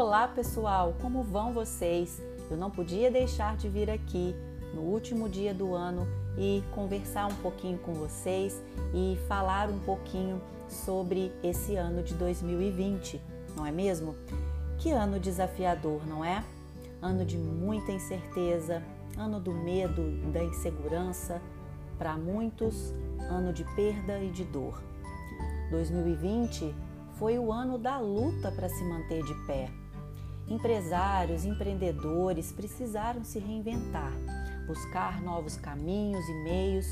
Olá pessoal, como vão vocês? Eu não podia deixar de vir aqui no último dia do ano e conversar um pouquinho com vocês e falar um pouquinho sobre esse ano de 2020, não é mesmo? Que ano desafiador, não é? Ano de muita incerteza, ano do medo, da insegurança, para muitos, ano de perda e de dor. 2020 foi o ano da luta para se manter de pé. Empresários, empreendedores precisaram se reinventar, buscar novos caminhos e meios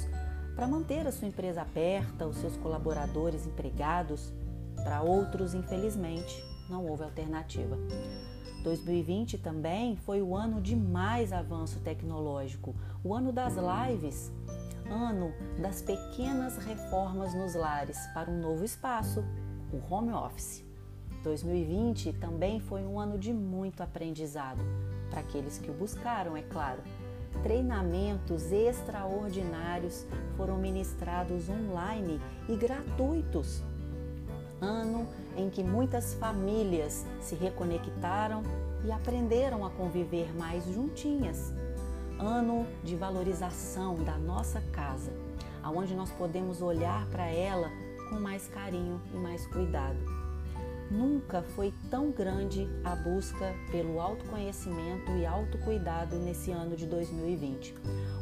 para manter a sua empresa aberta, os seus colaboradores empregados. Para outros, infelizmente, não houve alternativa. 2020 também foi o ano de mais avanço tecnológico, o ano das lives, ano das pequenas reformas nos lares para um novo espaço, o home office. 2020 também foi um ano de muito aprendizado, para aqueles que o buscaram, é claro. Treinamentos extraordinários foram ministrados online e gratuitos. Ano em que muitas famílias se reconectaram e aprenderam a conviver mais juntinhas. Ano de valorização da nossa casa, aonde nós podemos olhar para ela com mais carinho e mais cuidado. Nunca foi tão grande a busca pelo autoconhecimento e autocuidado nesse ano de 2020.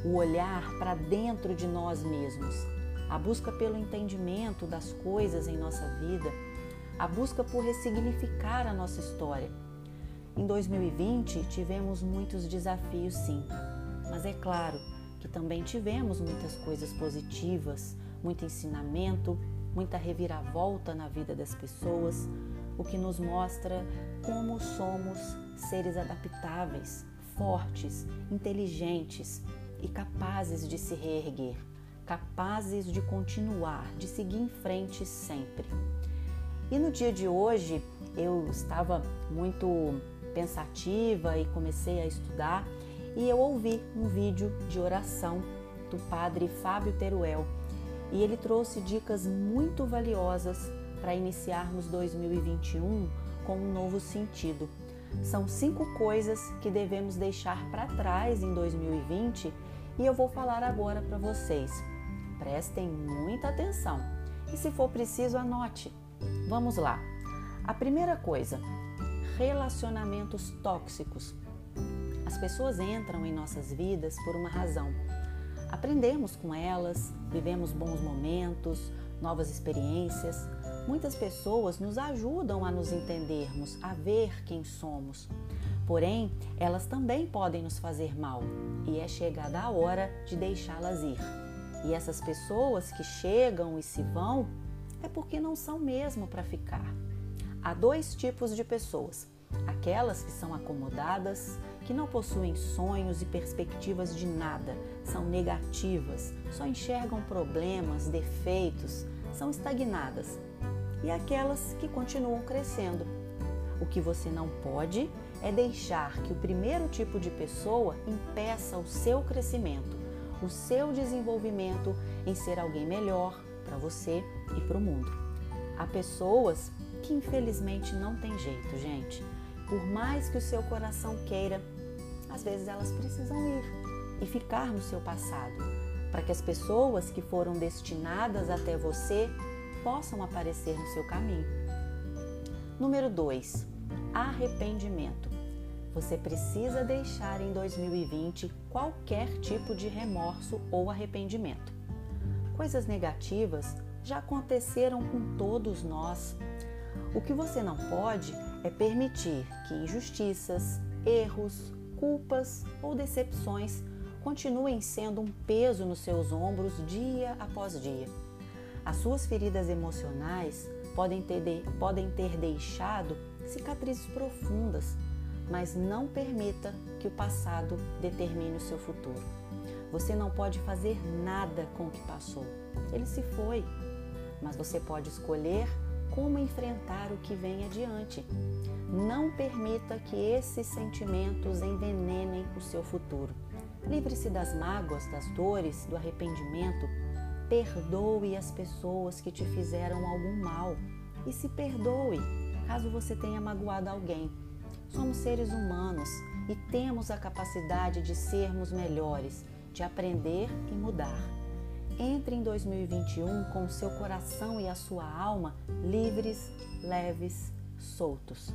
O olhar para dentro de nós mesmos, a busca pelo entendimento das coisas em nossa vida, a busca por ressignificar a nossa história. Em 2020 tivemos muitos desafios, sim, mas é claro que também tivemos muitas coisas positivas, muito ensinamento, muita reviravolta na vida das pessoas, o que nos mostra como somos seres adaptáveis, fortes, inteligentes e capazes de se reerguer, capazes de continuar, de seguir em frente sempre. E no dia de hoje eu estava muito pensativa e comecei a estudar e eu ouvi um vídeo de oração do padre Fábio Teruel e ele trouxe dicas muito valiosas para iniciarmos 2021 com um novo sentido. São cinco coisas que devemos deixar para trás em 2020 e eu vou falar agora para vocês. Prestem muita atenção e, se for preciso, anote. Vamos lá. A primeira coisa: relacionamentos tóxicos. As pessoas entram em nossas vidas por uma razão Aprendemos com elas, vivemos bons momentos, novas experiências. Muitas pessoas nos ajudam a nos entendermos, a ver quem somos. Porém, elas também podem nos fazer mal e é chegada a hora de deixá-las ir. E essas pessoas que chegam e se vão é porque não são mesmo para ficar. Há dois tipos de pessoas: aquelas que são acomodadas que não possuem sonhos e perspectivas de nada, são negativas, só enxergam problemas, defeitos, são estagnadas. E aquelas que continuam crescendo. O que você não pode é deixar que o primeiro tipo de pessoa impeça o seu crescimento, o seu desenvolvimento em ser alguém melhor para você e para o mundo. Há pessoas que infelizmente não tem jeito, gente. Por mais que o seu coração queira, às vezes elas precisam ir e ficar no seu passado, para que as pessoas que foram destinadas até você possam aparecer no seu caminho. Número 2. Arrependimento. Você precisa deixar em 2020 qualquer tipo de remorso ou arrependimento. Coisas negativas já aconteceram com todos nós. O que você não pode é permitir que injustiças, erros, culpas ou decepções continuem sendo um peso nos seus ombros dia após dia. As suas feridas emocionais podem ter, de, podem ter deixado cicatrizes profundas, mas não permita que o passado determine o seu futuro. Você não pode fazer nada com o que passou. Ele se foi, mas você pode escolher como enfrentar o que vem adiante. Não permita que esses sentimentos envenenem o seu futuro. Livre-se das mágoas, das dores, do arrependimento. Perdoe as pessoas que te fizeram algum mal e se perdoe caso você tenha magoado alguém. Somos seres humanos e temos a capacidade de sermos melhores, de aprender e mudar. Entre em 2021 com o seu coração e a sua alma livres, leves, soltos.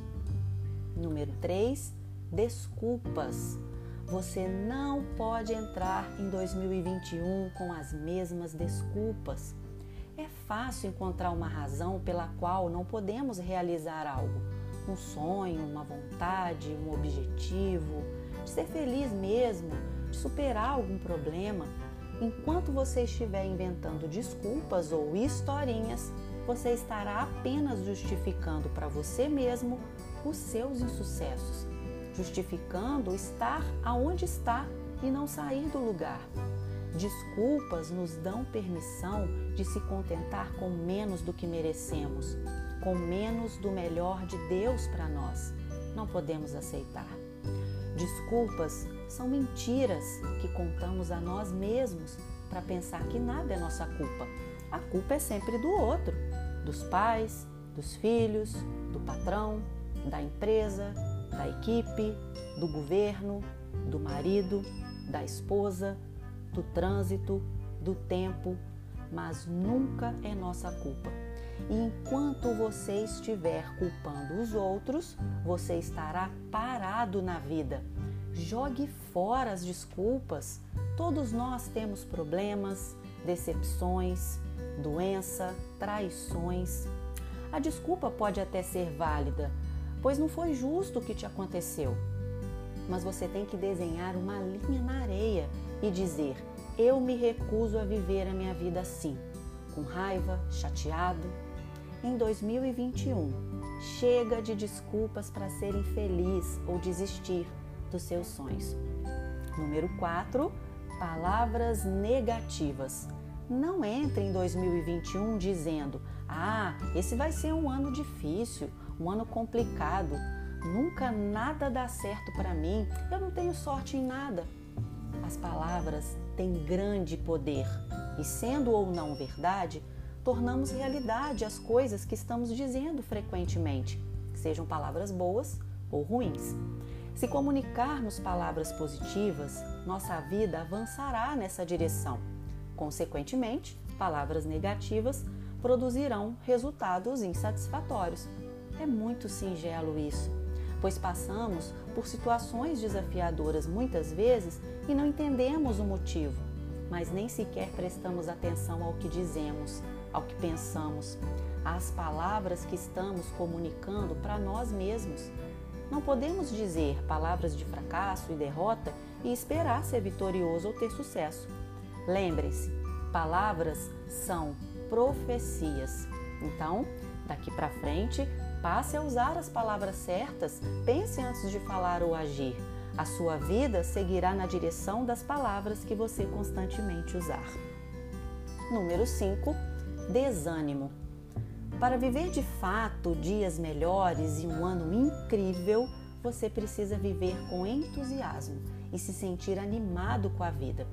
Número 3, desculpas. Você não pode entrar em 2021 com as mesmas desculpas. É fácil encontrar uma razão pela qual não podemos realizar algo. Um sonho, uma vontade, um objetivo, de ser feliz mesmo, de superar algum problema. Enquanto você estiver inventando desculpas ou historinhas, você estará apenas justificando para você mesmo os seus insucessos, justificando estar aonde está e não sair do lugar. Desculpas nos dão permissão de se contentar com menos do que merecemos, com menos do melhor de Deus para nós. Não podemos aceitar. Desculpas são mentiras que contamos a nós mesmos para pensar que nada é nossa culpa. A culpa é sempre do outro, dos pais, dos filhos, do patrão, da empresa, da equipe, do governo, do marido, da esposa, do trânsito, do tempo, mas nunca é nossa culpa. E enquanto você estiver culpando os outros, você estará parado na vida. Jogue fora as desculpas. Todos nós temos problemas, decepções, doença, traições. A desculpa pode até ser válida, pois não foi justo o que te aconteceu. Mas você tem que desenhar uma linha na areia e dizer: Eu me recuso a viver a minha vida assim, com raiva, chateado. Em 2021, chega de desculpas para ser infeliz ou desistir dos seus sonhos. Número 4, palavras negativas. Não entre em 2021 dizendo: "Ah, esse vai ser um ano difícil, um ano complicado. Nunca nada dá certo para mim. Eu não tenho sorte em nada." As palavras têm grande poder e, sendo ou não verdade, tornamos realidade as coisas que estamos dizendo frequentemente, sejam palavras boas ou ruins. Se comunicarmos palavras positivas, nossa vida avançará nessa direção. Consequentemente, palavras negativas produzirão resultados insatisfatórios. É muito singelo isso, pois passamos por situações desafiadoras muitas vezes e não entendemos o motivo, mas nem sequer prestamos atenção ao que dizemos, ao que pensamos, às palavras que estamos comunicando para nós mesmos. Não podemos dizer palavras de fracasso e derrota e esperar ser vitorioso ou ter sucesso. Lembre-se, palavras são profecias. Então, daqui para frente, passe a usar as palavras certas, pense antes de falar ou agir. A sua vida seguirá na direção das palavras que você constantemente usar. Número 5. Desânimo. Para viver de fato dias melhores e um ano incrível, você precisa viver com entusiasmo e se sentir animado com a vida.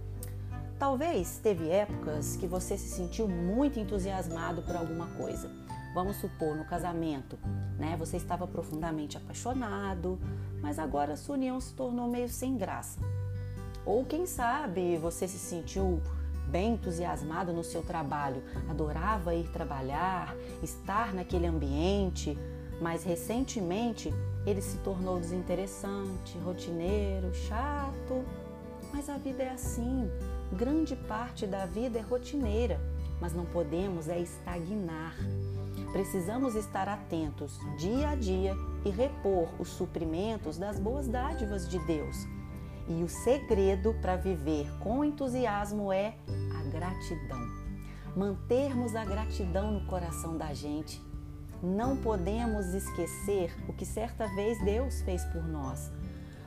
Talvez teve épocas que você se sentiu muito entusiasmado por alguma coisa. Vamos supor, no casamento, né? Você estava profundamente apaixonado, mas agora sua união se tornou meio sem graça. Ou quem sabe você se sentiu bem entusiasmado no seu trabalho, adorava ir trabalhar, estar naquele ambiente, mas recentemente ele se tornou desinteressante, rotineiro, chato. Mas a vida é assim. Grande parte da vida é rotineira, mas não podemos é estagnar. Precisamos estar atentos dia a dia e repor os suprimentos das boas dádivas de Deus. E o segredo para viver com entusiasmo é a gratidão. Mantermos a gratidão no coração da gente. Não podemos esquecer o que certa vez Deus fez por nós.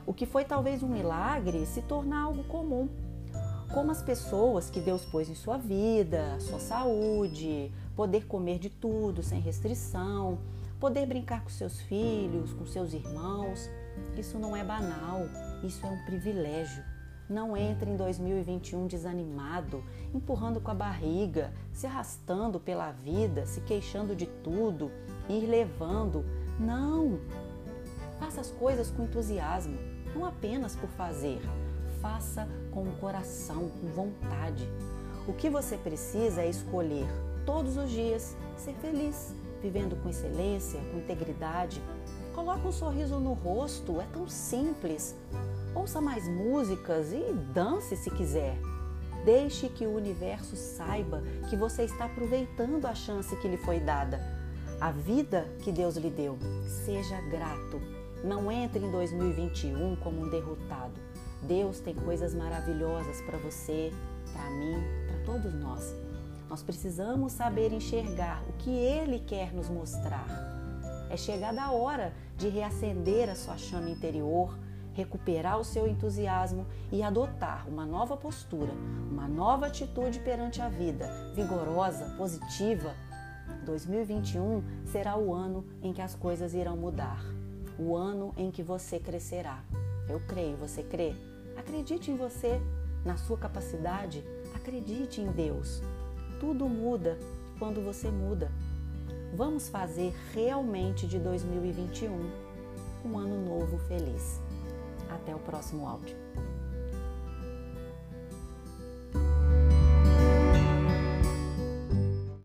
O que foi talvez um milagre se torna algo comum como as pessoas que Deus pôs em sua vida, sua saúde, poder comer de tudo sem restrição, poder brincar com seus filhos, com seus irmãos. Isso não é banal, isso é um privilégio. Não entre em 2021 desanimado, empurrando com a barriga, se arrastando pela vida, se queixando de tudo, ir levando. Não! Faça as coisas com entusiasmo, não apenas por fazer. Faça com o coração, com vontade. O que você precisa é escolher todos os dias ser feliz, vivendo com excelência, com integridade. Coloque um sorriso no rosto, é tão simples. Ouça mais músicas e dance se quiser. Deixe que o universo saiba que você está aproveitando a chance que lhe foi dada, a vida que Deus lhe deu. Seja grato. Não entre em 2021 como um derrotado. Deus tem coisas maravilhosas para você, para mim, para todos nós. Nós precisamos saber enxergar o que Ele quer nos mostrar. É chegada a hora de reacender a sua chama interior, recuperar o seu entusiasmo e adotar uma nova postura, uma nova atitude perante a vida, vigorosa, positiva. 2021 será o ano em que as coisas irão mudar, o ano em que você crescerá. Eu creio, você crê? Acredite em você, na sua capacidade, acredite em Deus. Tudo muda quando você muda. Vamos fazer realmente de 2021 um ano novo feliz. Até o próximo áudio.